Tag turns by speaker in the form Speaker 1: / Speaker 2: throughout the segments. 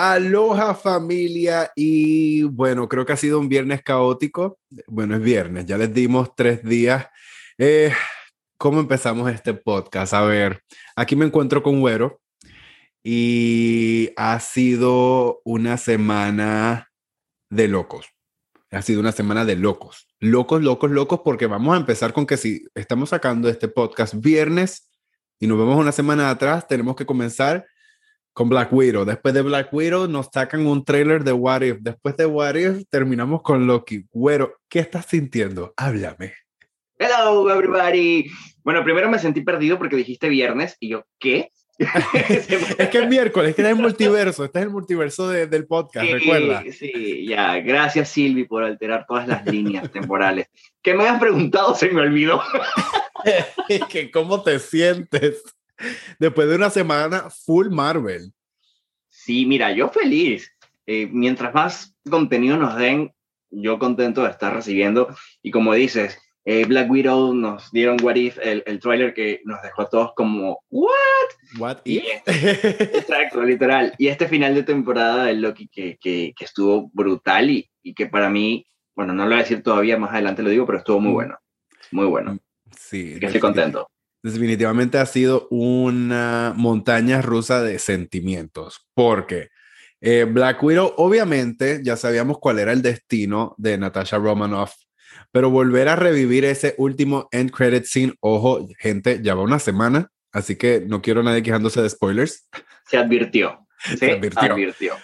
Speaker 1: Aloha familia y bueno, creo que ha sido un viernes caótico. Bueno, es viernes, ya les dimos tres días. Eh, ¿Cómo empezamos este podcast? A ver, aquí me encuentro con Güero y ha sido una semana de locos. Ha sido una semana de locos. Locos, locos, locos, porque vamos a empezar con que si estamos sacando este podcast viernes y nos vemos una semana atrás, tenemos que comenzar con Black Widow. Después de Black Widow nos sacan un trailer de What If. Después de What If terminamos con Loki. Güero, ¿qué estás sintiendo? Háblame.
Speaker 2: Hello, everybody. Bueno, primero me sentí perdido porque dijiste viernes y yo, ¿qué?
Speaker 1: es que es miércoles, que es el multiverso, este es el multiverso del podcast, recuerda.
Speaker 2: Sí, ya, gracias Silvi por alterar todas las líneas temporales. Que me has preguntado, se me olvidó.
Speaker 1: que ¿Cómo te sientes después de una semana full Marvel?
Speaker 2: Sí, mira, yo feliz. Eh, mientras más contenido nos den, yo contento de estar recibiendo. Y como dices, eh, Black Widow nos dieron What If, el, el trailer que nos dejó a todos como, ¿What?
Speaker 1: ¿What If?
Speaker 2: Este, exacto, literal. Y este final de temporada de Loki que, que, que estuvo brutal y, y, que para mí, bueno, no lo voy a decir todavía, más adelante lo digo, pero estuvo muy mm. bueno. Muy bueno.
Speaker 1: Sí.
Speaker 2: Que estoy contento.
Speaker 1: Definitivamente ha sido una montaña rusa de sentimientos, porque eh, Black Widow, obviamente, ya sabíamos cuál era el destino de Natasha Romanoff pero volver a revivir ese último end credit scene, ojo, gente, ya va una semana, así que no quiero nadie quejándose de spoilers.
Speaker 2: Se advirtió. Se, advirtió.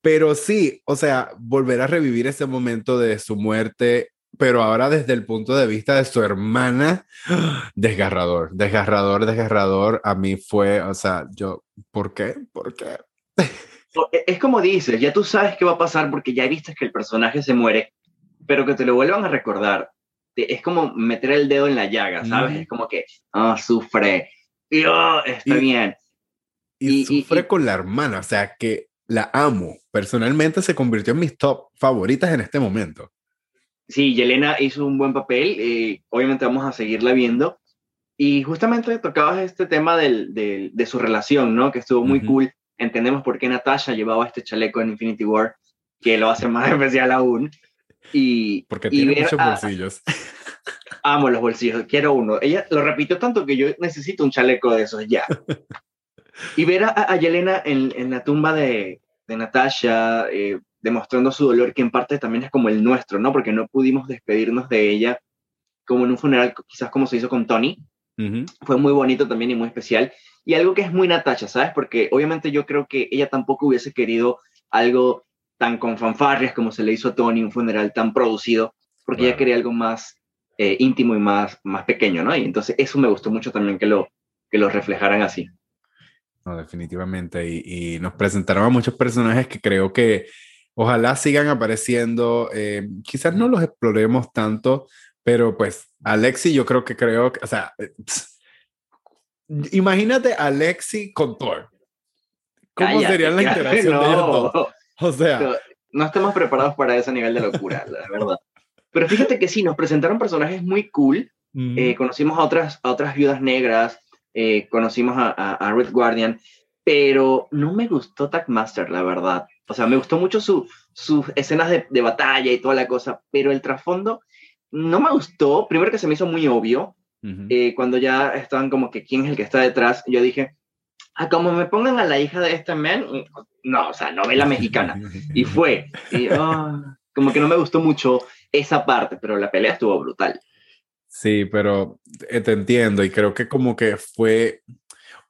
Speaker 1: Pero sí, o sea, volver a revivir ese momento de su muerte, pero ahora desde el punto de vista de su hermana, desgarrador, desgarrador, desgarrador. A mí fue, o sea, yo, ¿por qué? ¿Por qué?
Speaker 2: E, es como dices, ya tú sabes qué va a pasar porque ya viste que el personaje se muere pero que te lo vuelvan a recordar, es como meter el dedo en la llaga, ¿sabes? Es como que, ah, sufre, y, oh, está bien.
Speaker 1: Y, sufre con la hermana, o sea, que la amo. Personalmente se convirtió en mis top favoritas en este momento.
Speaker 2: Sí, Yelena hizo un buen papel, eh, obviamente vamos a seguirla viendo. Y justamente tocabas este tema del, de su relación, ¿no? Que estuvo muy cool. Entendemos por qué Natasha llevaba este chaleco en Infinity War, que lo hace más especial aún. Y,
Speaker 1: Porque tiene muchos bolsillos.
Speaker 2: Amo los bolsillos, quiero uno. Ella lo repitió tanto que yo necesito un chaleco de esos ya. y ver a, Yelena en, en, la tumba de, de Natasha, eh, demostrando su dolor, que en parte también es como el nuestro, ¿no? Porque no pudimos despedirnos de ella como en un funeral, quizás como se hizo con Tony. Fue muy bonito también y muy especial. Y algo que es muy Natasha, ¿sabes? Porque obviamente yo creo que ella tampoco hubiese querido algo tan con fanfarrias como se le hizo a Tony, un funeral tan producido, porque ella quería algo más eh, íntimo y más, más pequeño, ¿no? Y entonces eso me gustó mucho también que lo, que lo reflejaran así.
Speaker 1: No, definitivamente. Y, nos presentaron a muchos personajes que creo que ojalá sigan apareciendo. Eh, quizás no los exploremos tanto, pero pues Alexi, yo creo que creo que, o sea, eh, imagínate a Alexi con Thor. ¿Cómo sería la interacción de ellos O sea.
Speaker 2: No, estamos preparados para ese nivel de locura, la verdad. Pero fíjate que sí, nos presentaron personajes muy cool. Eh, conocimos a otras, a otras viudas negras, eh, conocimos a, a, Red Guardian, pero no me gustó Master, la verdad. O sea, me gustó mucho sus escenas de, de, batalla y toda la cosa, pero el trasfondo no me gustó. Primero que se me hizo muy obvio. Eh, cuando ya estaban como que quién es el que está detrás, yo dije, a como me pongan a la hija de este man, no, o sea, novela mexicana. Y fue, ah, como que no me gustó mucho esa parte, pero la pelea estuvo brutal.
Speaker 1: Sí, pero eh, te entiendo y creo que como que fue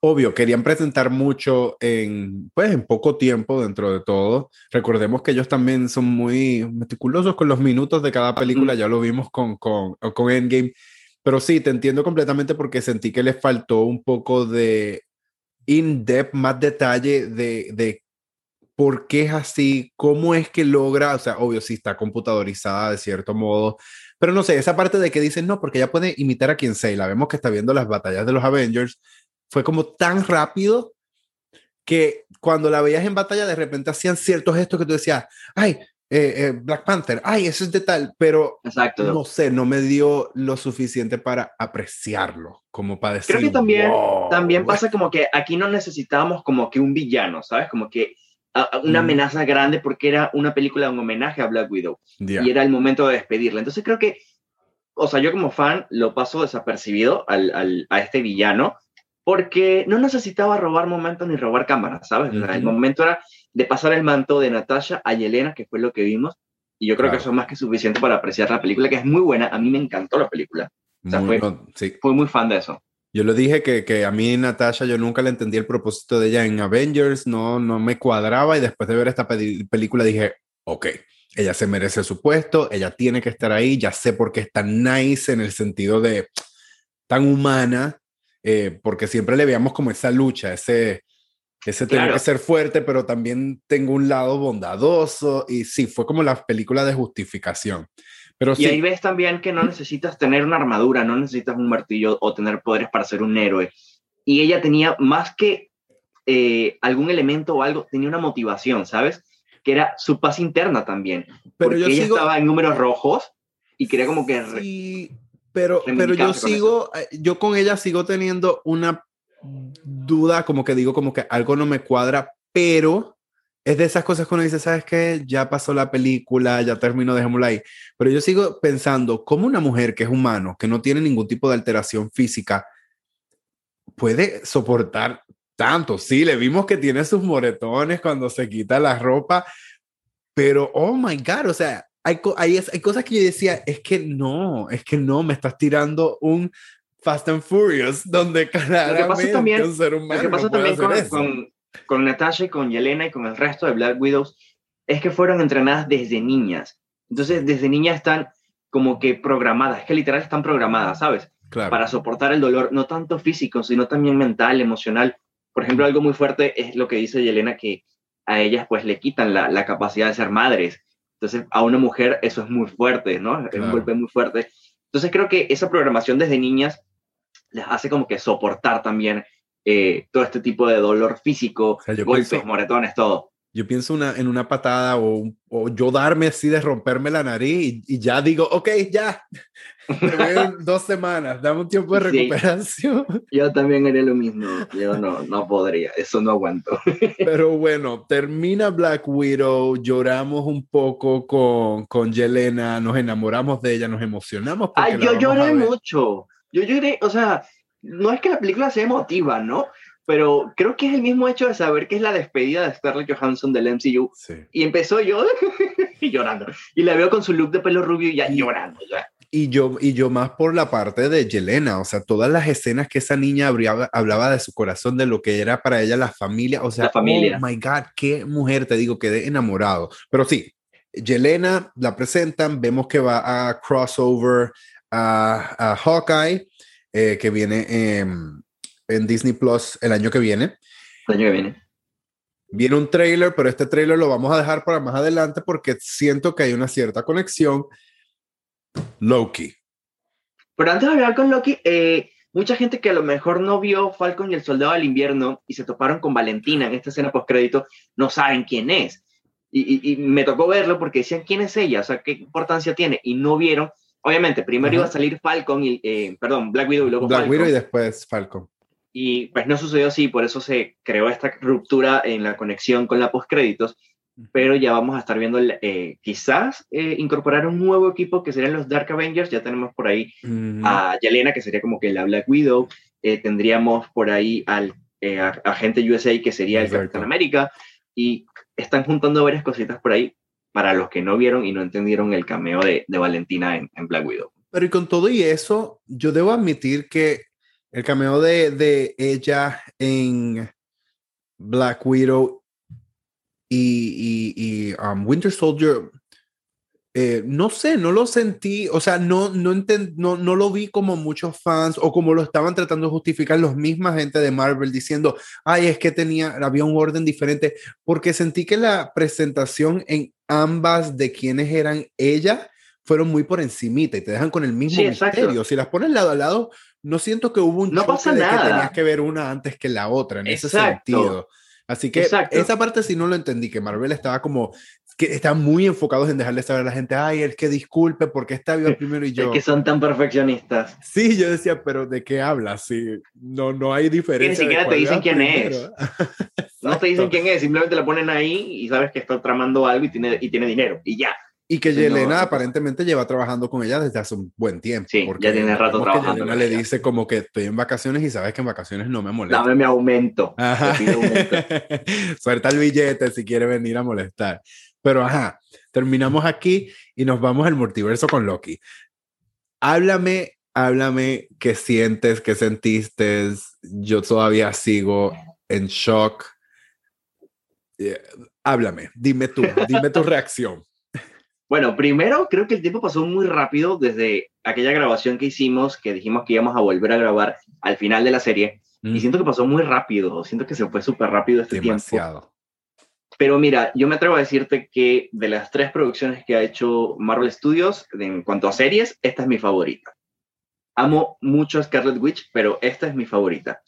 Speaker 1: obvio, querían presentar mucho en, pues, en poco tiempo dentro de todo. Recordemos que ellos también son muy meticulosos con los minutos de cada película, ya lo vimos con, con, con Endgame. Pero sí, te entiendo completamente porque sentí que les faltó un poco de in-depth, más detalle de, de por qué es así, cómo es que logra, o sea, obvio, sí está computadorizada de cierto modo, pero no sé, esa parte de que dicen, no, porque ella puede imitar a quien sea, y la vemos que está viendo las batallas de los Avengers, fue como tan rápido que cuando la veías en batalla, de repente hacían ciertos gestos que tú decías, ay, eh, eh, Black Panther, ay, eso es de tal, pero
Speaker 2: Exacto.
Speaker 1: no sé, no me dio lo suficiente para apreciarlo, como para decir.
Speaker 2: Creo que también, también pasa como que aquí no necesitábamos como que un villano, ¿sabes? Como que una amenaza grande porque era una película un homenaje a Black Widow y era el momento de despedirla. Entonces creo que, o sea, yo como fan lo paso desapercibido al, a este villano porque no necesitaba robar momentos ni robar cámaras, ¿sabes? El momento era de pasar el manto de Natasha a Yelena, que fue lo que vimos, y yo creo que eso es más que suficiente para apreciar la película, que es muy buena. A mí me encantó la película. O sea, fue, fue muy fan de eso.
Speaker 1: Yo lo dije que, que, a mí Natasha yo nunca le entendí el propósito de ella en Avengers, no, no me cuadraba y después de ver esta película dije, ok, ella se merece su puesto, ella tiene que estar ahí, ya sé por qué es tan nice en el sentido de tan humana, eh, porque siempre le veíamos como esa lucha, ese, ese tengo que ser fuerte, pero también tengo un lado bondadoso y sí, fue como la película de justificación
Speaker 2: y ahí ves también que no necesitas tener una armadura, no necesitas un martillo o tener poderes para ser un héroe. Y ella tenía más que eh, algún elemento o algo, tenía una motivación, ¿sabes? Que era su paz interna también. Pero porque ella estaba en números rojos y quería como que...
Speaker 1: Sí, pero, pero yo sigo, eh, yo con ella sigo teniendo una duda, como que digo, como que algo no me cuadra, pero es de esas cosas que uno dice, ¿sabes qué? Ya pasó la película, ya terminó, dejémosla ahí. Pero yo sigo pensando, ¿cómo una mujer que es humano, que no tiene ningún tipo de alteración física, puede soportar tanto? Sí, le vimos que tiene sus moretones cuando se quita la ropa, pero, oh my God, o sea, hay, hay, hay cosas que yo decía, es que no, es que no, me estás tirando un Fast and Furious, donde claramente también, un ser humano. Lo que pasa también
Speaker 2: con, con Natasha y con Yelena y con el resto de Black Widows es que fueron entrenadas desde niñas. Entonces, desde niñas están como que programadas, es que literal están programadas, ¿sabes? Para soportar el dolor, no tanto físico, sino también mental, emocional. Por ejemplo, algo muy fuerte es lo que dice Yelena, que a ellas pues le quitan la, la capacidad de ser madres. Entonces, a una mujer eso es muy fuerte, ¿no? Es un golpe muy fuerte. Entonces, creo que esa programación desde niñas les hace como que soportar también eh, todo este tipo de dolor físico, golpes, moretones, todo.
Speaker 1: Yo pienso una, en una patada o, o, yo darme así de romperme la nariz y, ya digo, ok, ya, dos semanas, dame un tiempo de recuperación.
Speaker 2: yo también haré lo mismo, yo no, no podría, eso no aguanto.
Speaker 1: Pero bueno, termina Black Widow, lloramos un poco con, con Yelena, nos enamoramos de ella, nos emocionamos.
Speaker 2: Ay, yo lloré mucho, yo lloré, o sea, no es que la película sea emotiva, ¿no? Pero creo que es el mismo hecho de saber que es la despedida de Scarlett Johansson del MCU. Y empezó yo llorando. Y la veo con su look de pelo rubio y ya llorando.
Speaker 1: Y yo, y yo más por la parte de Yelena, o sea, todas las escenas que esa niña hablaba de su corazón, de lo que era para ella la familia, o sea,
Speaker 2: la familia.
Speaker 1: oh my God, qué mujer, te digo, quedé enamorado. Pero sí, Yelena la presentan, vemos que va a crossover a, a Hawkeye, eh, que viene en Disney Plus el año que viene.
Speaker 2: El año que viene.
Speaker 1: Viene un trailer, pero este trailer lo vamos a dejar para más adelante porque siento que hay una cierta conexión. Loki.
Speaker 2: Pero antes de hablar con Loki, eh, mucha gente que a lo mejor no vio Falcon y el Soldado del Invierno y se toparon con Valentina en esta escena post crédito, no saben quién es. Y, y, me tocó verlo porque decían quién es ella, o sea, qué importancia tiene, y no vieron obviamente, primero iba a salir Falcon, y, eh, perdón, Black Widow y luego
Speaker 1: Black Widow y después Falcon.
Speaker 2: Y pues no sucedió así, por eso se creó esta ruptura en la conexión con la postcréditos, pero ya vamos a estar viendo eh, quizás eh, incorporar un nuevo equipo que serían los Dark Avengers, ya tenemos por ahí a Yelena, que sería como que la Black Widow, tendríamos por ahí al agente USA, que sería el Capitán América, y están juntando varias cositas por ahí para los que no vieron y no entendieron el cameo de, de Valentina en, en, Black Widow.
Speaker 1: Pero y con todo y eso, yo debo admitir que el cameo de, de ella en Black Widow y, y, y um, Winter Soldier eh, no sé, no lo sentí, o sea, no, no, no, no lo vi como muchos fans o como lo estaban tratando de justificar los misma gente de Marvel diciendo, ay, es que tenía, había un orden diferente, porque sentí que la presentación en ambas de quienes eran ella fueron muy por encimita y te dejan con el mismo misterio. Si las pones lado a lado, no siento que hubo un
Speaker 2: no pasa nada.
Speaker 1: que tenías que ver una antes que la otra en ese sentido. Así que esa parte sí no lo entendí, que Marvel estaba como que están muy enfocados en dejarle saber a la gente, ay, el que disculpe porque está vivo primero y yo.
Speaker 2: Es que son tan perfeccionistas.
Speaker 1: Sí, yo decía, pero ¿de qué hablas? Sí, no, no hay diferencia.
Speaker 2: Ni siquiera te dicen quién es. no te dicen quién es, simplemente la ponen ahí y sabes que está tramando algo y tiene, y tiene dinero, y ya.
Speaker 1: Y que Yelena aparentemente lleva trabajando con ella desde hace un buen tiempo.
Speaker 2: Sí, porque ya tiene rato trabajando.
Speaker 1: Yelena le dice como que estoy en vacaciones y sabes que en vacaciones no me molesta.
Speaker 2: Dame mi aumento. Ajá.
Speaker 1: Suelta el billete si quiere venir a molestar. Pero ajá, terminamos aquí y nos vamos al multiverso con Loki. Háblame, háblame qué sientes, qué sentiste. Yo todavía sigo en shock. Eh, háblame, dime tú, dime tu reacción.
Speaker 2: Bueno, primero creo que el tiempo pasó muy rápido desde aquella grabación que hicimos, que dijimos que íbamos a volver a grabar al final de la serie. Y mm. siento que pasó muy rápido, siento que se fue súper rápido este Demasiado. Pero mira, yo me atrevo a decirte que de las tres producciones que ha hecho Marvel Studios, en cuanto a series, esta es mi favorita. Amo mucho a Scarlet Witch, pero esta es mi favorita.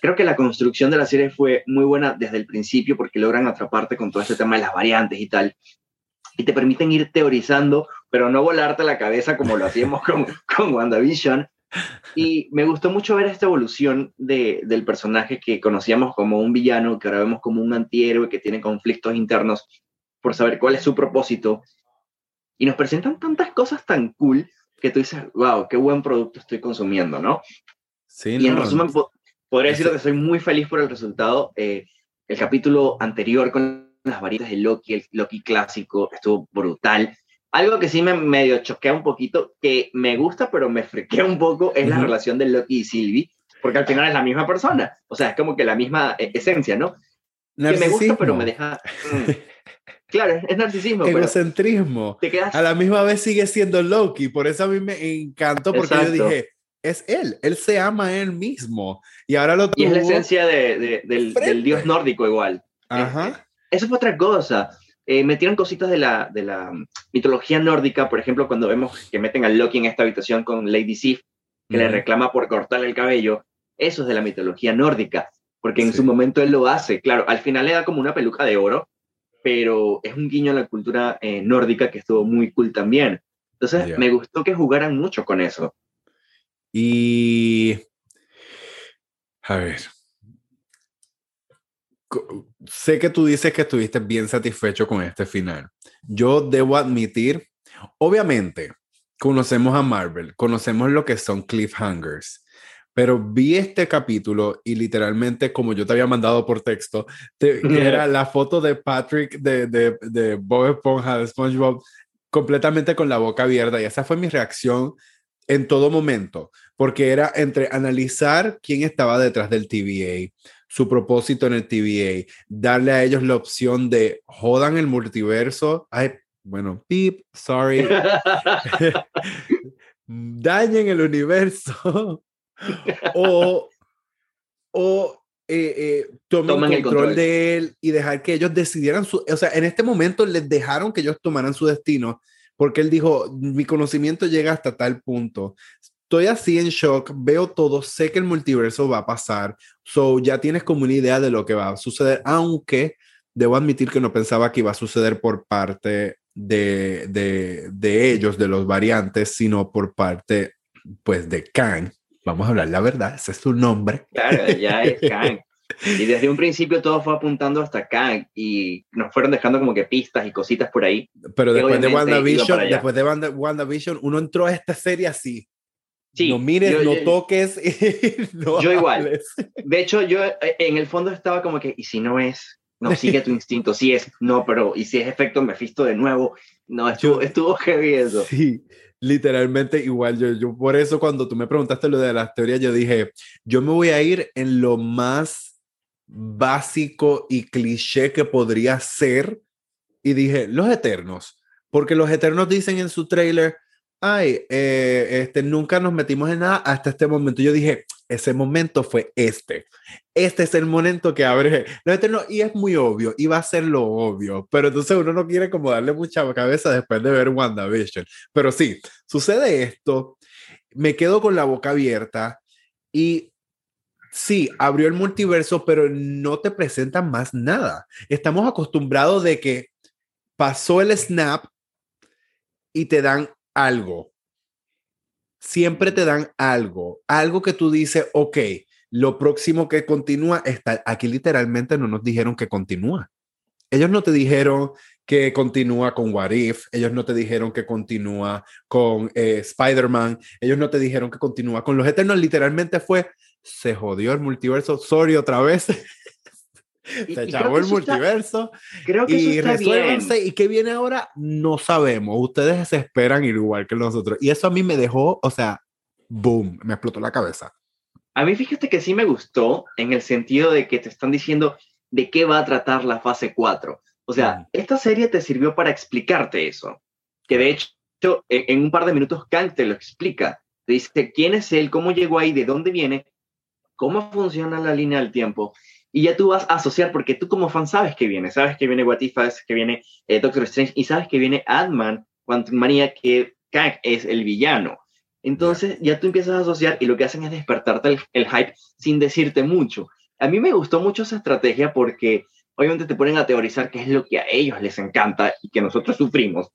Speaker 2: Creo que la construcción de la serie fue muy buena desde el principio porque logran atraparte con todo este tema de las variantes y tal y te permiten ir teorizando, pero no volarte la cabeza como lo hacíamos con, con WandaVision. Y me gustó mucho ver esta evolución de, del personaje que conocíamos como un villano, que ahora vemos como un antihéroe que tiene conflictos internos por saber cuál es su propósito. Y nos presentan tantas cosas tan cool que tú dices, wow, qué buen producto estoy consumiendo, ¿no? Sí, y en resumen, podría decir que soy muy feliz por el resultado. Eh, el capítulo anterior con las varitas de Loki, el Loki clásico, estuvo brutal. Algo que sí me medio choquea un poquito, que me gusta, pero me frequea un poco, es la relación de Loki y Sylvie, porque al final es la misma persona. O sea, es como que la misma eh, esencia, ¿no? Que me gusta, pero me deja. Mm. Claro, es narcisismo.
Speaker 1: Egocentrismo. A la misma vez sigue siendo Loki. Por eso a mí me encantó, porque yo dije, es él. Él se ama a él mismo. Y ahora lo
Speaker 2: tuvo Y es la esencia de, del, del, dios nórdico igual.
Speaker 1: Ajá.
Speaker 2: Eso fue otra cosa. Eh, metieron cositas de la, de la mitología nórdica, por ejemplo, cuando vemos que meten a Loki en esta habitación con Lady Sif, que le reclama por cortarle el cabello, eso es de la mitología nórdica, porque en su momento él lo hace. Claro, al final le da como una peluca de oro, pero es un guiño a la cultura eh, nórdica que estuvo muy cool también. Entonces, me gustó que jugaran mucho con eso.
Speaker 1: Y. A ver, sé que tú dices que estuviste bien satisfecho con este final. Yo debo admitir, obviamente, conocemos a Marvel, conocemos lo que son cliffhangers, pero vi este capítulo y literalmente, como yo te había mandado por texto, era la foto de Patrick de, de, de Bob Esponja, de SpongeBob, completamente con la boca abierta y esa fue mi reacción en todo momento, porque era entre analizar quién estaba detrás del TVA, su propósito en el TVA, darle a ellos la opción de jodan el multiverso. Ay, bueno, beep, sorry. Dañen el universo. o o eh, eh, tomen el control, de él y dejar que ellos decidieran su, o sea, en este momento les dejaron que ellos tomaran su destino porque él dijo, mi conocimiento llega hasta tal punto estoy así en shock, veo todo, sé que el multiverso va a pasar, so ya tienes como una idea de lo que va a suceder, aunque debo admitir que no pensaba que iba a suceder por parte de, de, de ellos, de los variantes, sino por parte, pues, de Kang. Vamos a hablar la verdad, ese es su nombre.
Speaker 2: Claro, ya es Kang. Y desde un principio todo fue apuntando hasta Kang y nos fueron dejando como que pistas y cositas por ahí.
Speaker 1: Pero después de WandaVision, después de WandaVision, uno entró a esta serie así no mires, no toques.
Speaker 2: yo igual. De hecho, yo eh, en el fondo estaba como que, ¿y si no es? No, sigue tu instinto. Sí es, no, pero ¿y si es efecto me fisto de nuevo? No, estuvo, estuvo heavy eso.
Speaker 1: Sí, literalmente igual. Yo, yo por eso cuando tú me preguntaste lo de las teorías, yo dije, yo me voy a ir en lo más básico y cliché que podría ser. Y dije, los eternos. Porque los eternos dicen en su trailer, ay, eh, este, nunca nos metimos en nada hasta este momento. Yo dije, ese momento fue este. Este es el momento que abre lo eterno y es muy obvio, y va a ser lo obvio, pero entonces uno no quiere como darle mucha cabeza después de ver WandaVision. Pero sí, sucede esto, me quedo con la boca abierta y sí, abrió el multiverso, pero no te presentan más nada. Estamos acostumbrados de que pasó el snap y te dan algo. Siempre te dan algo, algo que tú dices, ok, lo próximo que continúa está, aquí literalmente no nos dijeron que continúa. Ellos no te dijeron que continúa con What ellos no te dijeron que continúa con eh, Spider-Man, ellos no te dijeron que continúa con los Eternos, literalmente fue, se jodió el multiverso, sorry otra vez. se echó el multiverso.
Speaker 2: creo que y
Speaker 1: resuélvanse. ¿Y qué viene ahora? No sabemos. Ustedes se esperan igual que nosotros. Y eso a mí me dejó, o sea, boom, me explotó la cabeza.
Speaker 2: A mí fíjate que sí me gustó en el sentido de que te están diciendo de qué va a tratar la fase 4. O sea, esta serie te sirvió para explicarte eso. Que de hecho, e, en un par de minutos Kang te lo explica. Te dice quién es él, cómo llegó ahí, de dónde viene, cómo funciona la línea del tiempo. Y ya tú vas a asociar, porque tú como fan sabes que viene. Sabes que viene What If, sabes que viene eh, Doctor Strange y sabes que viene Ant-Man, Quantum Manía, que Kang es el villano. Entonces ya tú empiezas a asociar y lo que hacen es despertarte el, hype sin decirte mucho. A mí me gustó mucho esa estrategia porque obviamente te ponen a teorizar qué es lo que a ellos les encanta y que nosotros sufrimos.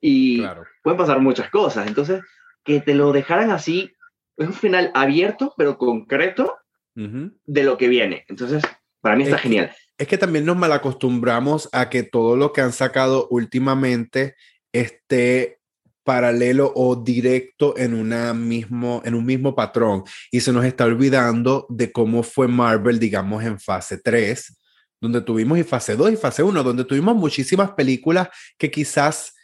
Speaker 2: Y pueden pasar muchas cosas. Entonces, que te lo dejaran así, es un final abierto, pero concreto de lo que viene. Entonces, para mí está genial.
Speaker 1: es que también nos malacostumbramos a que todo lo que han sacado últimamente esté paralelo o directo en, una mismo, en un mismo patrón y se nos está olvidando de cómo fue Marvel, digamos, en fase 3, donde tuvimos y fase 2 y fase 1, donde tuvimos muchísimas películas que quizás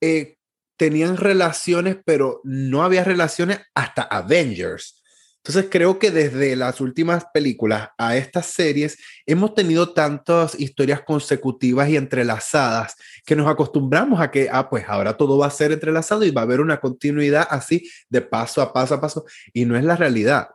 Speaker 1: eh, tenían relaciones, pero no había relaciones hasta Avengers. Entonces creo que desde las últimas películas a estas series hemos tenido tantas historias consecutivas y entrelazadas que nos acostumbramos a que, ah, pues ahora todo va a ser entrelazado y va a haber una continuidad así de paso a paso a paso y no es la realidad.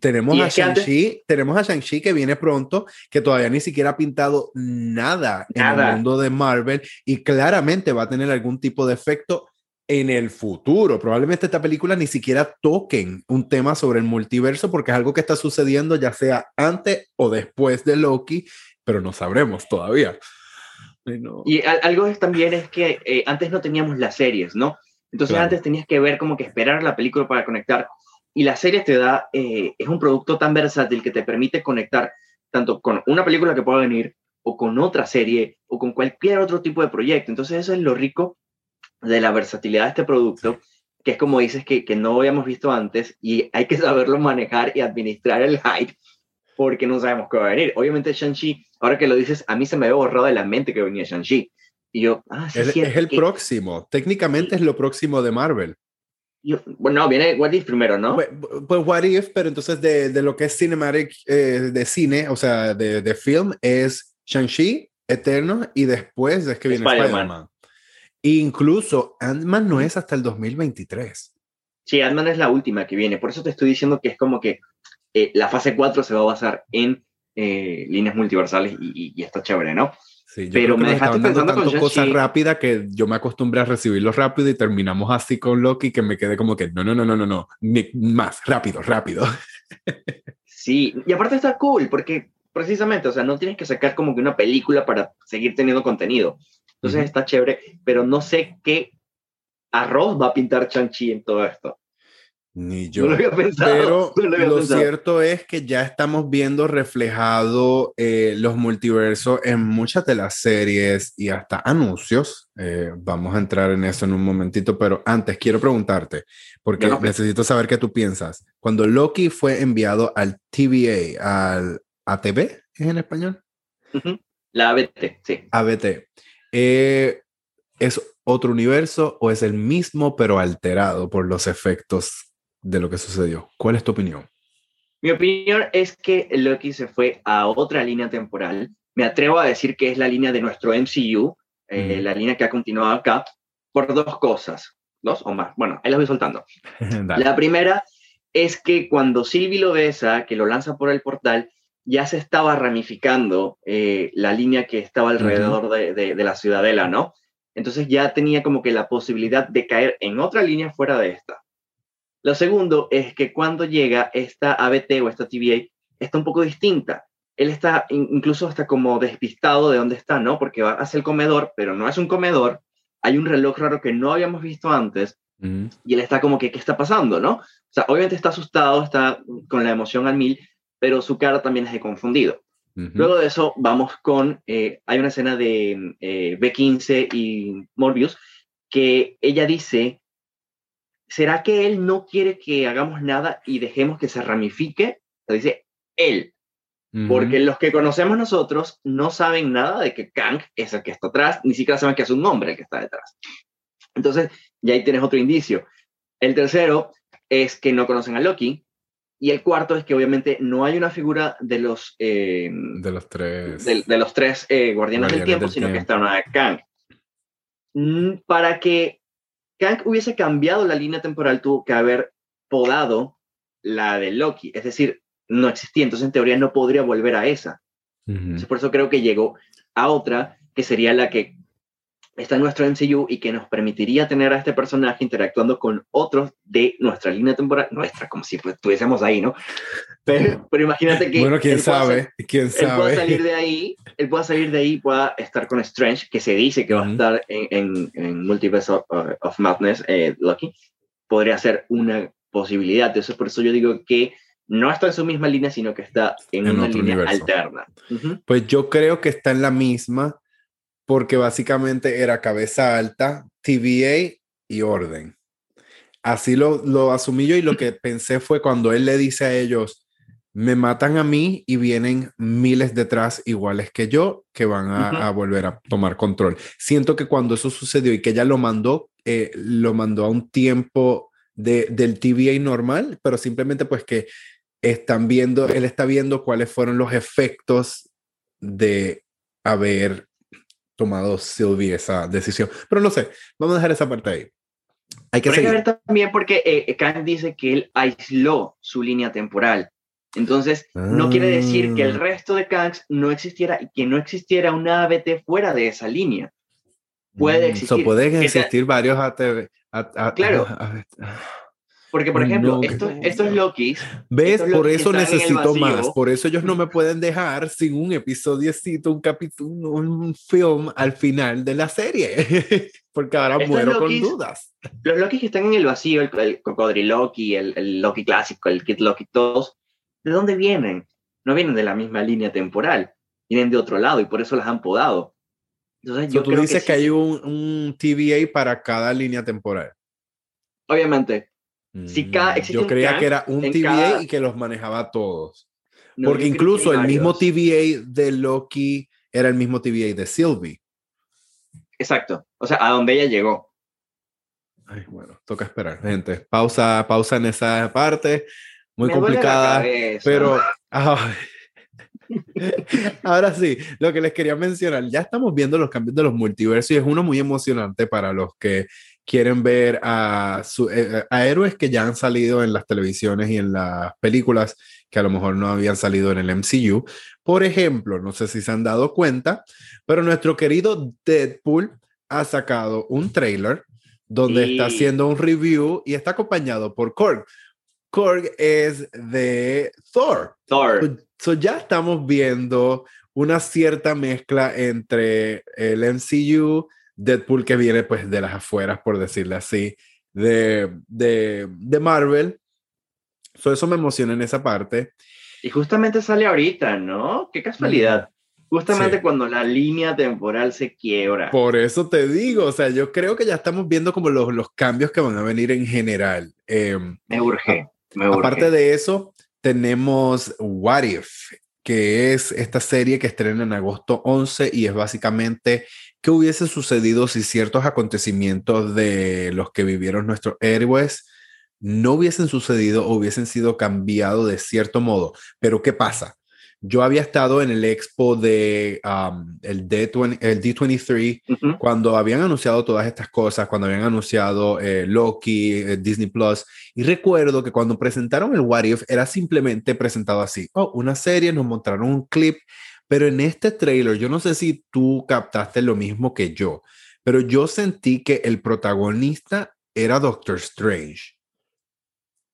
Speaker 1: Tenemos a Shang-Chi, tenemos a Shang-Chi que viene pronto, que todavía ni siquiera ha pintado nada, nada, en el mundo de Marvel y claramente va a tener algún tipo de efecto en el futuro. Probablemente esta película ni siquiera toquen un tema sobre el multiverso porque es algo que está sucediendo ya sea antes o después de Loki, pero no sabremos todavía.
Speaker 2: Y algo también es que eh, antes no teníamos las series, ¿no? Entonces antes tenías que ver como que esperar la película para conectar. Y la serie te da, eh, es un producto tan versátil que te permite conectar tanto con una película que pueda venir o con otra serie o con cualquier otro tipo de proyecto. Entonces eso es lo rico de la versatilidad de este producto, que es como dices que, que no habíamos visto antes y hay que saberlo manejar y administrar el hype porque no sabemos qué va a venir. Obviamente Shang-Chi, ahora que lo dices, a mí se me había borrado de la mente que venía Shang-Chi. Y yo, ah, sí,
Speaker 1: es, es el próximo, técnicamente es lo próximo de Marvel.
Speaker 2: bueno, no, viene What If primero, ¿no?
Speaker 1: Pues, pues What If, pero entonces de, de lo que es cinematic, eh, de cine, o sea, de, de film, es Shang-Chi, Eterno, y después es que viene Spider-Man. Incluso Ant-Man no es hasta el 2023.
Speaker 2: Sí, Ant-Man es la última que viene. Por eso te estoy diciendo que es como que eh, la fase 4 se va a basar en eh, líneas multiversales y, está chévere, ¿no?
Speaker 1: Sí, pero me dejaste pensando con cosas rápidas que yo me acostumbré a recibirlo rápido y terminamos así con Loki que me quedé como que no, no, no, no, no, no, Ni, más, rápido, rápido.
Speaker 2: sí, y aparte está cool porque precisamente, o sea, no tienes que sacar como que una película para seguir teniendo contenido. Entonces está chévere, pero no sé qué arroz va a pintar Chanchi en todo esto.
Speaker 1: Ni yo. lo había pensado, pero lo, cierto es que ya estamos viendo reflejado eh, los multiversos en muchas de las series y hasta anuncios. Eh, vamos a entrar en eso en un momentito, pero antes quiero preguntarte, porque necesito saber qué tú piensas. Cuando Loki fue enviado al TVA, al ATV, ¿es en español?
Speaker 2: La ABT, sí.
Speaker 1: ABT. Eh, ¿Es otro universo o es el mismo pero alterado por los efectos de lo que sucedió? ¿Cuál es tu opinión?
Speaker 2: Mi opinión es que Loki se fue a otra línea temporal. Me atrevo a decir que es la línea de nuestro MCU, eh, la línea que ha continuado acá, por dos cosas, dos o más. Bueno, ahí las voy soltando. la primera es que cuando Sylvie lo besa, que lo lanza por el portal, ya se estaba ramificando eh, la línea que estaba alrededor de, la ciudadela, ¿no? Entonces ya tenía como que la posibilidad de caer en otra línea fuera de esta. Lo segundo es que cuando llega esta ABT o esta TVA, está un poco distinta. Él está incluso hasta como despistado de dónde está, ¿no? Porque va hacia el comedor, pero no es un comedor. Hay un reloj raro que no habíamos visto antes. Y él está como que, ¿qué está pasando, no? O sea, obviamente está asustado, está con la emoción al mil, pero su cara también es de confundido. Luego de eso, vamos con, eh, hay una escena de eh, B15 y Morbius, que ella dice, ¿será que él no quiere que hagamos nada y dejemos que se ramifique? O dice él, porque los que conocemos nosotros no saben nada de que Kang es el que está atrás, ni siquiera saben que es un hombre el que está detrás. Entonces, ya ahí tienes otro indicio. El tercero es que no conocen a Loki. Y el cuarto es que obviamente no hay una figura de los...
Speaker 1: Eh, de los tres...
Speaker 2: De, los tres eh, guardianes, del tiempo, sino que está una de Kang. Mm, para que Kang hubiese cambiado la línea temporal, tuvo que haber podado la de Loki. Es decir, no existía. Entonces, en teoría, no podría volver a esa. por eso creo que llegó a otra, que sería la que está en nuestro MCU y que nos permitiría tener a este personaje interactuando con otros de nuestra línea temporal, nuestra, como si estuviésemos ahí, ¿no? Pero, pero imagínate que...
Speaker 1: Bueno, quién sabe, quién sabe.
Speaker 2: Él pueda salir de ahí, él pueda salir de ahí pueda estar con Strange, que se dice que va a estar en, en, Multiverse of, Madness, eh, Lucky, podría ser una posibilidad. Entonces, por eso yo digo que no está en su misma línea, sino que está en, una línea alterna.
Speaker 1: Pues yo creo que está en la misma, porque básicamente era cabeza alta, TVA y orden. Así lo, lo asumí yo y lo que pensé fue cuando él le dice a ellos, me matan a mí y vienen miles detrás iguales que yo que van a, volver a tomar control. Siento que cuando eso sucedió y que ella lo mandó, eh, lo mandó a un tiempo de, del TVA normal, pero simplemente pues que están viendo, él está viendo cuáles fueron los efectos de haber tomado Sylvie esa decisión. Pero no sé, vamos a dejar esa parte ahí.
Speaker 2: Hay que, ver también porque eh, Kang dice que él aisló su línea temporal. Entonces, no quiere decir que el ah. resto de Kangs no existiera y que no existiera una ABT fuera de esa línea. Puede mm, existir.
Speaker 1: pueden existir varios ATV.
Speaker 2: claro. Porque, por ejemplo, estos, estos Lokis.
Speaker 1: ¿Ves? por eso necesito más. Por eso ellos no me pueden dejar sin un episodiecito, un capítulo, un film al final de la serie. Porque ahora muero con dudas.
Speaker 2: Los Loki que están en el vacío, el, el Cocodriloki, el, el Loki clásico, el Kid Loki, todos, ¿de dónde vienen? No vienen de la misma línea temporal. Vienen de otro lado y por eso las han podado.
Speaker 1: Entonces, yo tú dices que, hay un, un TVA para cada línea temporal.
Speaker 2: Obviamente,
Speaker 1: Mm, yo creía que era un TVA y que los manejaba todos. Porque incluso el mismo TVA de Loki era el mismo TVA de Sylvie.
Speaker 2: Exacto. O sea, a donde ella llegó.
Speaker 1: Ay, bueno, toca esperar, gente. Pausa, pausa en esa parte. Muy complicada. Pero. Ahora sí, lo que les quería mencionar, ya estamos viendo los cambios de los multiversos y es uno muy emocionante para los que quieren ver a, su, eh, a héroes que ya han salido en las televisiones y en las películas que a lo mejor no habían salido en el MCU. Por ejemplo, no sé si se han dado cuenta, pero nuestro querido Deadpool ha sacado un trailer donde está haciendo un review y está acompañado por Korg. Korg es de Thor.
Speaker 2: Thor.
Speaker 1: So, ya estamos viendo una cierta mezcla entre el MCU, Deadpool que viene pues de las afueras, por decirle así, de, de, de Marvel. So, eso me emociona en esa parte.
Speaker 2: Y justamente sale ahorita, ¿no? Qué casualidad. Justamente cuando la línea temporal se quiebra.
Speaker 1: Por eso te digo, o sea, yo creo que ya estamos viendo como los, los cambios que van a venir en general. Em,
Speaker 2: me urge, me
Speaker 1: urge. Aparte de eso, tenemos What If, que es esta serie que estrena en agosto 11 y es básicamente qué hubiese sucedido si ciertos acontecimientos de los que vivieron nuestros héroes no hubiesen sucedido o hubiesen sido cambiados de cierto modo. Pero ¿qué pasa? Yo había estado en el expo de um, el, D20, el D23 cuando habían anunciado todas estas cosas, cuando habían anunciado eh, Loki, eh, Disney Plus, y recuerdo que cuando presentaron el What If era simplemente presentado así, oh, una serie, nos mostraron un clip pero en este trailer, yo no sé si tú captaste lo mismo que yo, pero yo sentí que el protagonista era Doctor Strange.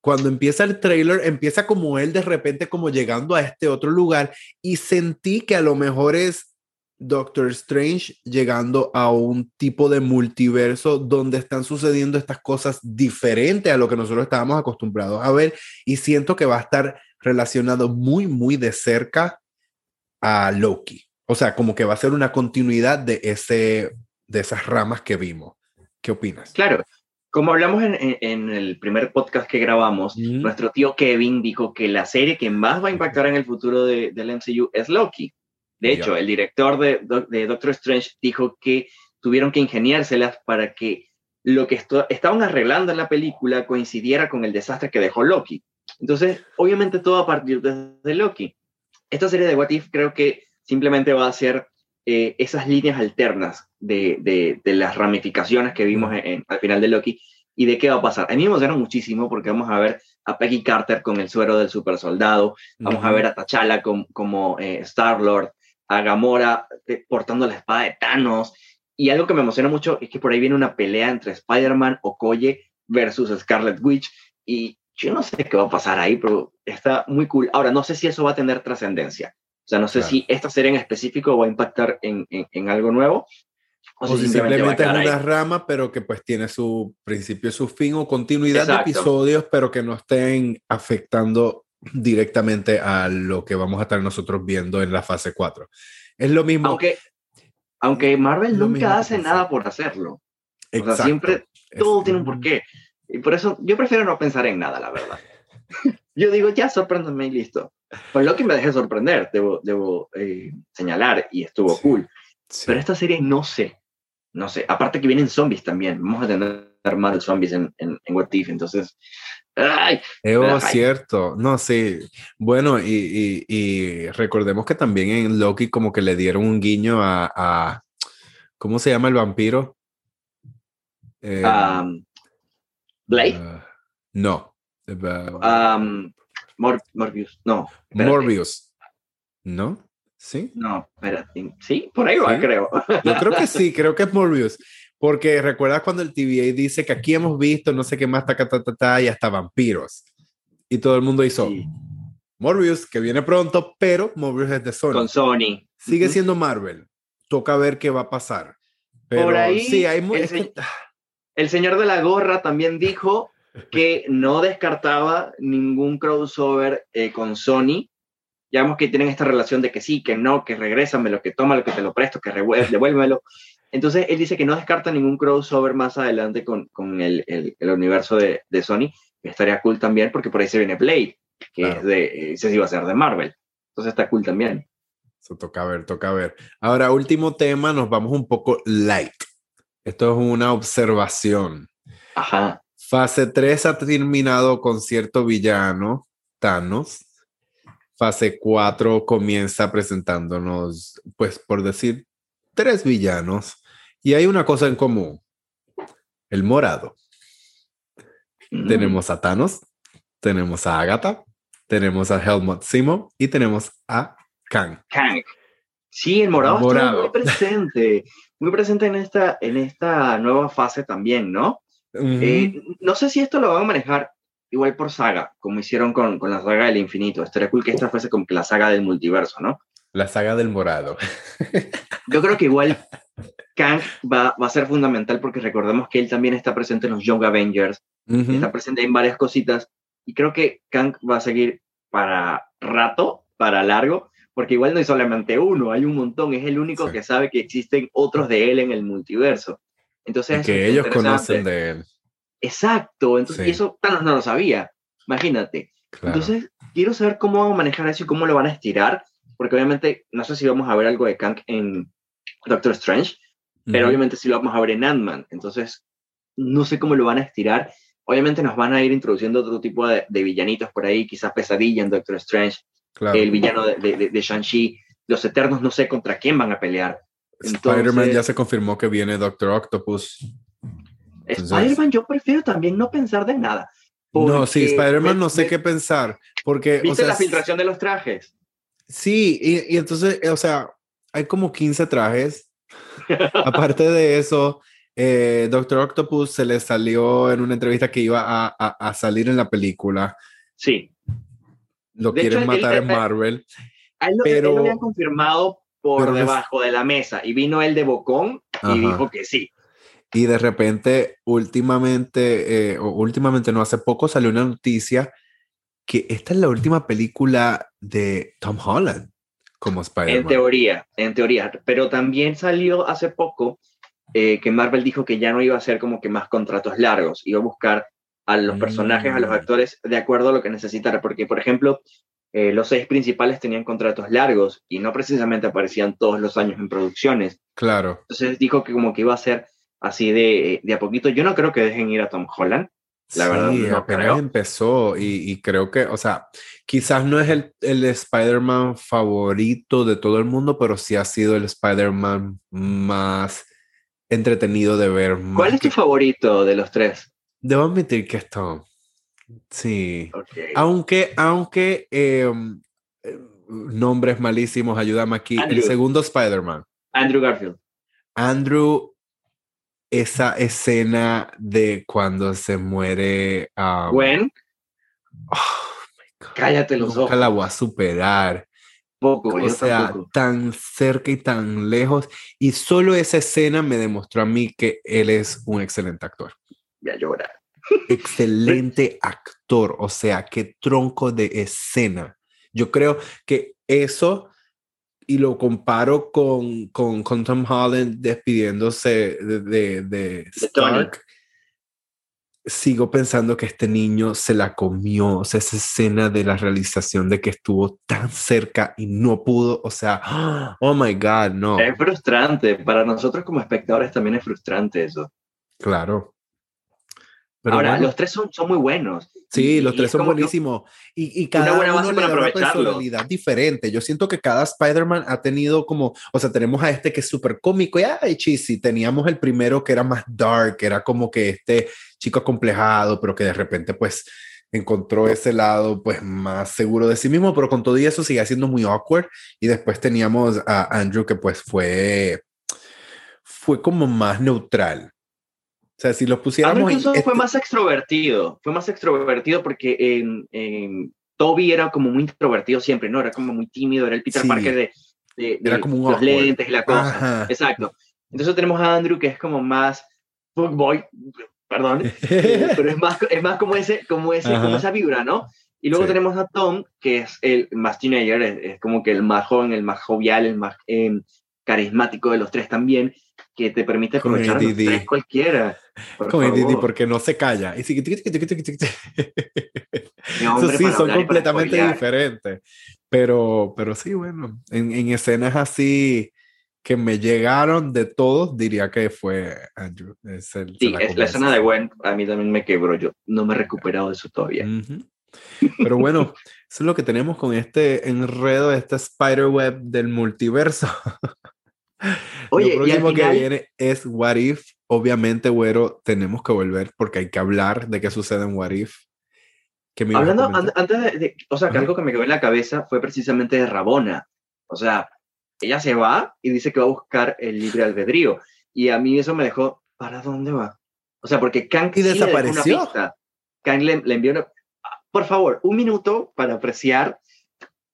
Speaker 1: Cuando empieza el trailer, empieza como él de repente como llegando a este otro lugar y sentí que a lo mejor es Doctor Strange llegando a un tipo de multiverso donde están sucediendo estas cosas diferentes a lo que nosotros estábamos acostumbrados a ver y siento que va a estar relacionado muy, muy de cerca a Loki. O sea, como que va a ser una continuidad de, ese, de esas ramas que vimos. ¿Qué opinas?
Speaker 2: Claro, como hablamos en, en, el primer podcast que grabamos, nuestro tío Kevin dijo que la serie que más va a impactar en el futuro de, del MCU es Loki. De hecho, el director de, de, Doctor Strange dijo que tuvieron que ingeniárselas para que lo que estaban arreglando en la película coincidiera con el desastre que dejó Loki. Entonces, obviamente todo a partir de, Loki. Esta serie de What If creo que simplemente va a ser eh, esas líneas alternas de, de, las ramificaciones que vimos en, al final de Loki y de qué va a pasar. A mí me emociona muchísimo porque vamos a ver a Peggy Carter con el suero del super soldado, vamos a ver a T'Challa como eh, Star-Lord, a Gamora eh, portando la espada de Thanos. Y algo que me emociona mucho es que por ahí viene una pelea entre Spider-Man, Okoye versus Scarlet Witch. Y yo no sé qué va a pasar ahí, pero está muy cool. Ahora, no sé si eso va a tener trascendencia. O sea, no sé si esta serie en específico va a impactar en, en, algo nuevo.
Speaker 1: O, si simplemente, es una rama, pero que pues tiene su principio, su fin o continuidad de episodios, pero que no estén afectando directamente a lo que vamos a estar nosotros viendo en la fase 4. Es lo mismo.
Speaker 2: Aunque, aunque Marvel nunca hace nada por hacerlo. O sea, siempre todo tiene un porqué. Y por eso yo prefiero no pensar en nada, la verdad. yo digo, ya sorpréndeme y listo. Pues lo que me dejé sorprender, debo, debo eh, señalar, y estuvo cool. Pero esta serie no sé. No sé. Aparte que vienen zombies también. Vamos a tener más de zombies en, en, en What If. Entonces,
Speaker 1: Ay, es cierto. No, sí. Bueno, y, y, recordemos que también en Loki como que le dieron un guiño a, a ¿cómo se llama el vampiro?
Speaker 2: Eh, um, Blade. Uh,
Speaker 1: no.
Speaker 2: Um, Morbius. No.
Speaker 1: Morbius. ¿No? ¿Sí?
Speaker 2: No, espérate. Sí, por ahí va, creo.
Speaker 1: Yo creo que sí, creo que es Morbius. Porque recuerdas cuando el TVA dice que aquí hemos visto no sé qué más, ta, ta, ta, ta, y hasta vampiros. Y todo el mundo hizo Morbius, que viene pronto, pero Morbius es de Sony.
Speaker 2: Con Sony.
Speaker 1: Sigue siendo Marvel. Toca ver qué va a pasar. Pero Por ahí, sí, hay
Speaker 2: el, el señor de la gorra también dijo que no descartaba ningún crossover eh, con Sony. Ya vemos que tienen esta relación de que sí, que no, que regrésame lo que toma, lo que te lo presto, que devuélvemelo. Entonces, él dice que no descarta ningún crossover más adelante con, con el, el, universo de, de, Sony. Estaría cool también porque por ahí se viene Blade, que es de, sí va a ser de Marvel. Entonces está cool también.
Speaker 1: Eso toca ver, toca ver. Ahora, último tema, nos vamos un poco light. Esto es una observación.
Speaker 2: Ajá.
Speaker 1: Fase 3 ha terminado con cierto villano, Thanos. Fase 4 comienza presentándonos, pues por decir, tres villanos y hay una cosa en común. El morado. Mm. Tenemos a Thanos, tenemos a Agatha, tenemos a Helmut Simo y tenemos a Kang.
Speaker 2: Kang. Sí, el morado, está muy presente, muy presente en esta, en esta nueva fase también, ¿no? Eh, no sé si esto lo van a manejar igual por saga, como hicieron con, con la saga del infinito. Estaría cool que esta fuese como que la saga del multiverso, ¿no?
Speaker 1: La saga del morado.
Speaker 2: Yo creo que igual Kang va, va, a ser fundamental porque recordemos que él también está presente en los Young Avengers, está presente en varias cositas y creo que Kang va a seguir para rato, para largo, porque igual no hay solamente uno, hay un montón, es el único que sabe que existen otros de él en el multiverso. Entonces,
Speaker 1: que ellos conocen de él.
Speaker 2: Exacto, entonces eso Thanos no lo sabía, imagínate. Entonces, quiero saber cómo van a manejar eso y cómo lo van a estirar, porque obviamente no sé si vamos a ver algo de Kang en Doctor Strange, pero obviamente sí lo vamos a ver en Ant-Man, entonces no sé cómo lo van a estirar. Obviamente nos van a ir introduciendo otro tipo de, villanitos por ahí, quizás Pesadilla en Doctor Strange, el villano de, de, Shang-Chi, los Eternos no sé contra quién van a pelear.
Speaker 1: Spider-Man ya se confirmó que viene Doctor Octopus.
Speaker 2: Spider-Man yo prefiero también no pensar de nada.
Speaker 1: No, sí, Spider-Man no sé qué pensar. Porque,
Speaker 2: ¿Viste la filtración de los trajes?
Speaker 1: Sí, y, entonces, o sea, hay como 15 trajes. Aparte de eso, eh, Doctor Octopus se le salió en una entrevista que iba a, a, salir en la película.
Speaker 2: Sí.
Speaker 1: Lo quieren matar en Marvel.
Speaker 2: pero... Él lo habían confirmado por debajo de la mesa y vino el de Bocón y dijo que sí.
Speaker 1: Y de repente, últimamente, eh, o últimamente no, hace poco salió una noticia que esta es la última película de Tom Holland como Spider-Man.
Speaker 2: En teoría, en teoría. Pero también salió hace poco eh, que Marvel dijo que ya no iba a hacer como que más contratos largos, iba a buscar a los personajes, a los mm. actores, de acuerdo a lo que necesitara. Porque, por ejemplo, eh, los seis principales tenían contratos largos y no precisamente aparecían todos los años en producciones.
Speaker 1: Claro.
Speaker 2: Entonces dijo que como que iba a ser así de, de a poquito. Yo no creo que dejen ir a Tom Holland. La verdad, no
Speaker 1: apenas empezó y, y, creo que, o sea, quizás no es el, el Spider-Man favorito de todo el mundo, pero sí ha sido el Spider-Man más entretenido de ver.
Speaker 2: ¿Cuál es tu favorito de los tres?
Speaker 1: Debo admitir que esto, sí. Aunque, aunque, em, nombres malísimos, ayúdame aquí. El segundo Spider-Man.
Speaker 2: Andrew Garfield.
Speaker 1: Andrew esa escena de cuando se muere.
Speaker 2: Um, Gwen.
Speaker 1: Oh,
Speaker 2: Cállate los
Speaker 1: nunca la voy a superar.
Speaker 2: Poco,
Speaker 1: o sea, tan cerca y tan lejos. Y solo esa escena me demostró a mí que él es un excelente actor.
Speaker 2: Ya llorar.
Speaker 1: Excelente actor. O sea, qué tronco de escena. Yo creo que eso y lo comparo con, con, con Tom Holland despidiéndose de, de, de Stark, sigo pensando que este niño se la comió, o sea, esa escena de la realización de que estuvo tan cerca y no pudo, o sea, oh my God, no.
Speaker 2: Es frustrante, para nosotros como espectadores también es frustrante eso.
Speaker 1: Claro.
Speaker 2: Ahora, los tres son, son muy buenos.
Speaker 1: Sí, los tres son buenísimos. Y, y, cada una uno le da una personalidad diferente. Yo siento que cada Spider-Man ha tenido como, o sea, tenemos a este que es súper cómico y ay, chisi. Teníamos el primero que era más dark, era como que este chico acomplejado, pero que de repente pues encontró ese lado pues más seguro de sí mismo, pero con todo y eso sigue siendo muy awkward. Y después teníamos a Andrew que pues fue, fue como más neutral o sea, si los pusiéramos...
Speaker 2: Incluso fue más extrovertido, fue más extrovertido porque en, Toby era como muy introvertido siempre, ¿no? Era como muy tímido, era el Peter Parker de, de, era como un los lentes y la cosa. Exacto. Entonces tenemos a Andrew que es como más boy, perdón, eh, pero es más, es más como, ese, como, ese, como esa vibra, ¿no? Y luego tenemos a Tom, que es el más teenager, es, como que el más joven, el más jovial, el más em, carismático de los tres también que te permite aprovechar los tres cualquiera.
Speaker 1: Con el Didi, porque no se calla. Y sí, sí, son completamente diferentes. Pero, pero sí, bueno, en, en, escenas así que me llegaron de todos, diría que fue Andrew. Es el,
Speaker 2: sí, la, es la escena de Gwen a mí también me quebró. Yo no me he recuperado de eso todavía.
Speaker 1: Pero bueno, eso es lo que tenemos con este enredo, este spiderweb del multiverso. Oye, lo próximo que viene es What If. Obviamente, güero, tenemos que volver porque hay que hablar de qué sucede en What If.
Speaker 2: Hablando, antes de, o sea, que algo que me quedó en la cabeza fue precisamente de Rabona. O sea, ella se va y dice que va a buscar el libre albedrío. Y a mí eso me dejó, ¿para dónde va? O sea, porque Kang
Speaker 1: y desapareció.
Speaker 2: Kang le, le envió una... Por favor, un minuto para apreciar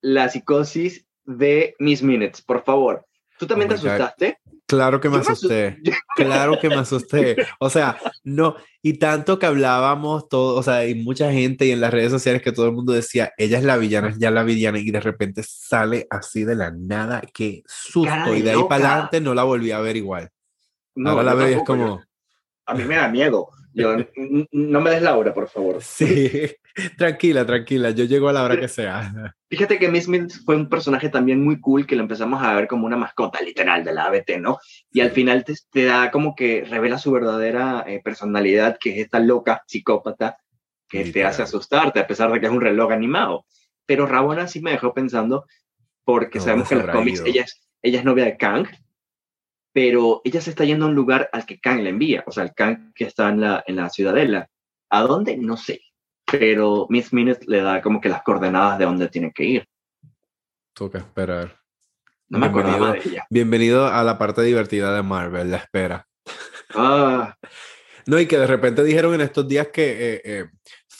Speaker 2: la psicosis de Miss Minutes, por favor. ¿Tú también oh te asustaste?
Speaker 1: Claro que me asusté. claro que me asusté. O sea, no, y tanto que hablábamos todo, o sea, y mucha gente y en las redes sociales que todo el mundo decía, ella es la villana, ya la villana, y de repente sale así de la nada, qué susto. y de ahí para adelante no la volví a ver igual. No, Ahora la veo y es como.
Speaker 2: A mí me da miedo. Yo, no me des la hora, por favor.
Speaker 1: Sí, tranquila, tranquila, yo llego a la hora que sea.
Speaker 2: Fíjate que Miss Smith fue un personaje también muy cool que lo empezamos a ver como una mascota literal de la ABT, ¿no? Y al final te, te da como que revela su verdadera eh, personalidad, que es esta loca psicópata que te hace asustarte, a pesar de que es un reloj animado. Pero Rabona sí me dejó pensando, porque sabemos que en los cómics ella es, ella es novia de Kang, pero ella se está yendo a un lugar al que Kang le envía, o sea, el Kang que está en la, en la ciudadela. ¿A dónde? No sé, pero Miss Minute le da como que las coordenadas de dónde tiene que ir.
Speaker 1: Toca esperar.
Speaker 2: No me acuerdo de ella.
Speaker 1: Bienvenido a la parte divertida de Marvel, la espera.
Speaker 2: Ah.
Speaker 1: no, y que de repente dijeron en estos días que eh, eh,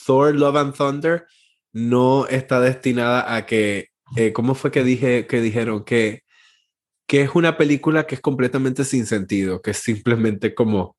Speaker 1: Thor, Love and Thunder no está destinada a que, eh, ¿cómo fue que dije que dijeron que que es una película que es completamente sin sentido, que es simplemente como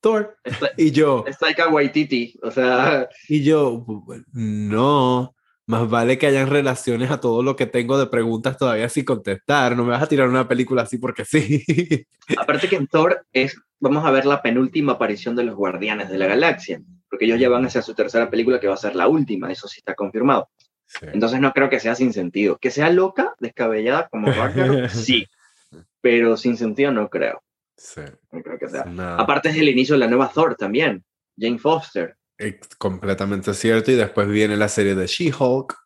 Speaker 1: Thor. y yo.
Speaker 2: Es Taika Waititi, o sea.
Speaker 1: Y yo, no, más vale que hayan relaciones a todo lo que tengo de preguntas todavía sin contestar. No me vas a tirar una película así porque sí.
Speaker 2: Aparte que en Thor es, vamos a ver la penúltima aparición de los Guardianes de la Galaxia, porque ellos ya van hacia su tercera película que va a ser la última, eso sí está confirmado. Entonces no creo que sea sin sentido. Que sea loca, descabellada como Ragnarok, sí, pero sin sentido no creo. Sí. No creo que sea. Aparte es el inicio de la nueva Thor también, Jane Foster.
Speaker 1: Es completamente cierto. Y después viene la serie de She-Hulk.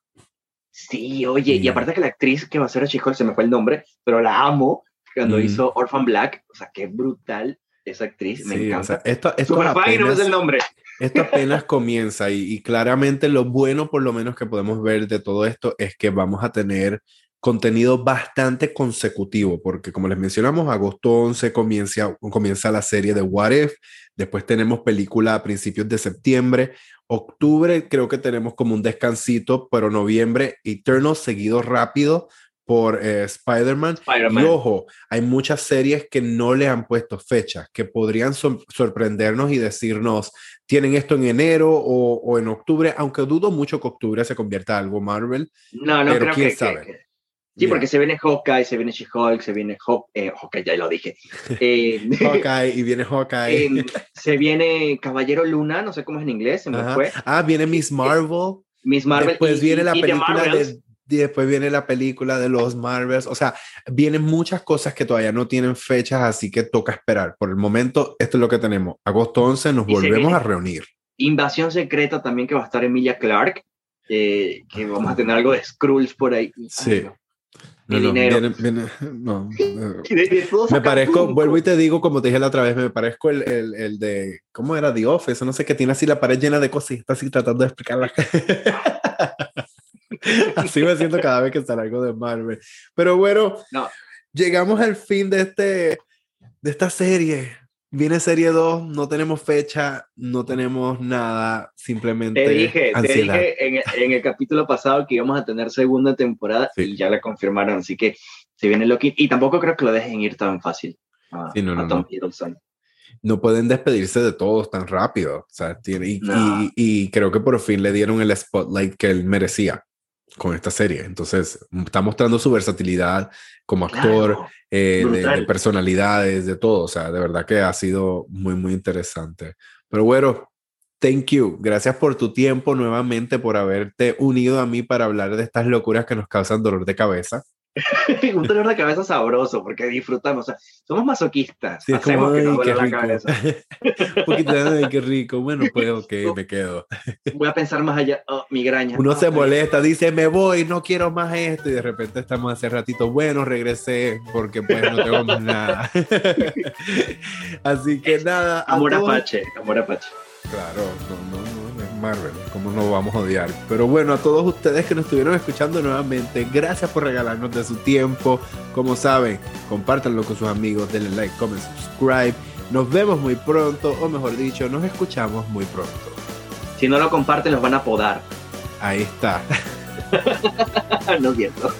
Speaker 2: Sí, oye, y... aparte que la actriz que va a ser a She-Hulk, se me fue el nombre, pero la amo cuando mm. hizo Orphan Black. O sea, qué brutal esa actriz, me encanta.
Speaker 1: esto, esto
Speaker 2: apenas, no es el nombre.
Speaker 1: Esto apenas comienza y, y, claramente lo bueno, por lo menos que podemos ver de todo esto, es que vamos a tener contenido bastante consecutivo, porque como les mencionamos, agosto 11 comienza, comienza la serie de What If, después tenemos película a principios de septiembre, octubre creo que tenemos como un descansito, pero noviembre Eternal seguido rápido por eh, Spider-Man. y ojo, hay muchas series que no le han puesto fechas, que podrían sorprendernos y decirnos, tienen esto en enero o, o, en octubre, aunque dudo mucho que octubre se convierta en algo Marvel.
Speaker 2: No, no, pero creo quién que, sabe. Sí, porque se viene Hawkeye, se viene She-Hulk, se viene Haw eh, Hawkeye, ya lo dije.
Speaker 1: Eh, Hawkeye, y viene Hawkeye.
Speaker 2: Eh, se viene Caballero Luna, no sé cómo es en inglés, se me fue.
Speaker 1: Ah, viene Miss Marvel.
Speaker 2: Miss Marvel.
Speaker 1: Después viene la película de, después viene la película de los Marvels. O sea, vienen muchas cosas que todavía no tienen fechas, así que toca esperar. Por el momento, esto es lo que tenemos. Agosto 11 nos volvemos a reunir.
Speaker 2: Invasión secreta también que va a estar Emilia Clark. que vamos a tener algo de Skrulls por ahí.
Speaker 1: Sí. No, no, viene, no, me parezco, vuelvo y te digo, como te dije la otra vez, me parezco el, el, el, de, ¿cómo era? The Office, no sé, que tiene así la pared llena de cosas y está así tratando de explicarla. así me siento cada vez que sale algo de Marvel. Pero bueno, llegamos al fin de, este, de esta serie. Viene serie 2, no tenemos fecha, no tenemos nada, simplemente.
Speaker 2: Te dije, te dije en, el capítulo pasado que íbamos a tener segunda temporada y ya la confirmaron, así que se viene Loki. Y tampoco creo que lo dejen ir tan fácil a, no, no, Tom Hiddleston.
Speaker 1: No pueden despedirse de todos tan rápido. O sea, tiene, y, y, creo que por fin le dieron el spotlight que él merecía con esta serie. Entonces, está mostrando su versatilidad como actor, eh, de, personalidades, de todo. O sea, de verdad que ha sido muy, muy interesante. Pero bueno, thank you. Gracias por tu tiempo nuevamente, por haberte unido a mí para hablar de estas locuras que nos causan dolor de cabeza.
Speaker 2: un dolor de cabeza sabroso, porque disfrutamos. O sea, somos masoquistas. Sí, como, que nos
Speaker 1: qué rico. un poquito de, qué rico. Bueno, pues, ok, me quedo.
Speaker 2: Voy a pensar más allá. Oh, migraña.
Speaker 1: Uno se molesta, dice, me voy, no quiero más esto. Y de repente estamos hace ratito, bueno, regresé, porque pues no tengo más nada. Así que nada.
Speaker 2: Amor Apache, amor Apache.
Speaker 1: Claro, no, no. Marvel, ¿cómo nos vamos a odiar? Pero bueno, a todos ustedes que nos estuvieron escuchando nuevamente, gracias por regalarnos de su tiempo. Como saben, compártanlo con sus amigos, denle like, comment, subscribe. Nos vemos muy pronto, o mejor dicho, nos escuchamos muy pronto.
Speaker 2: Si no lo comparten, los van a podar.
Speaker 1: Ahí está.
Speaker 2: no es cierto.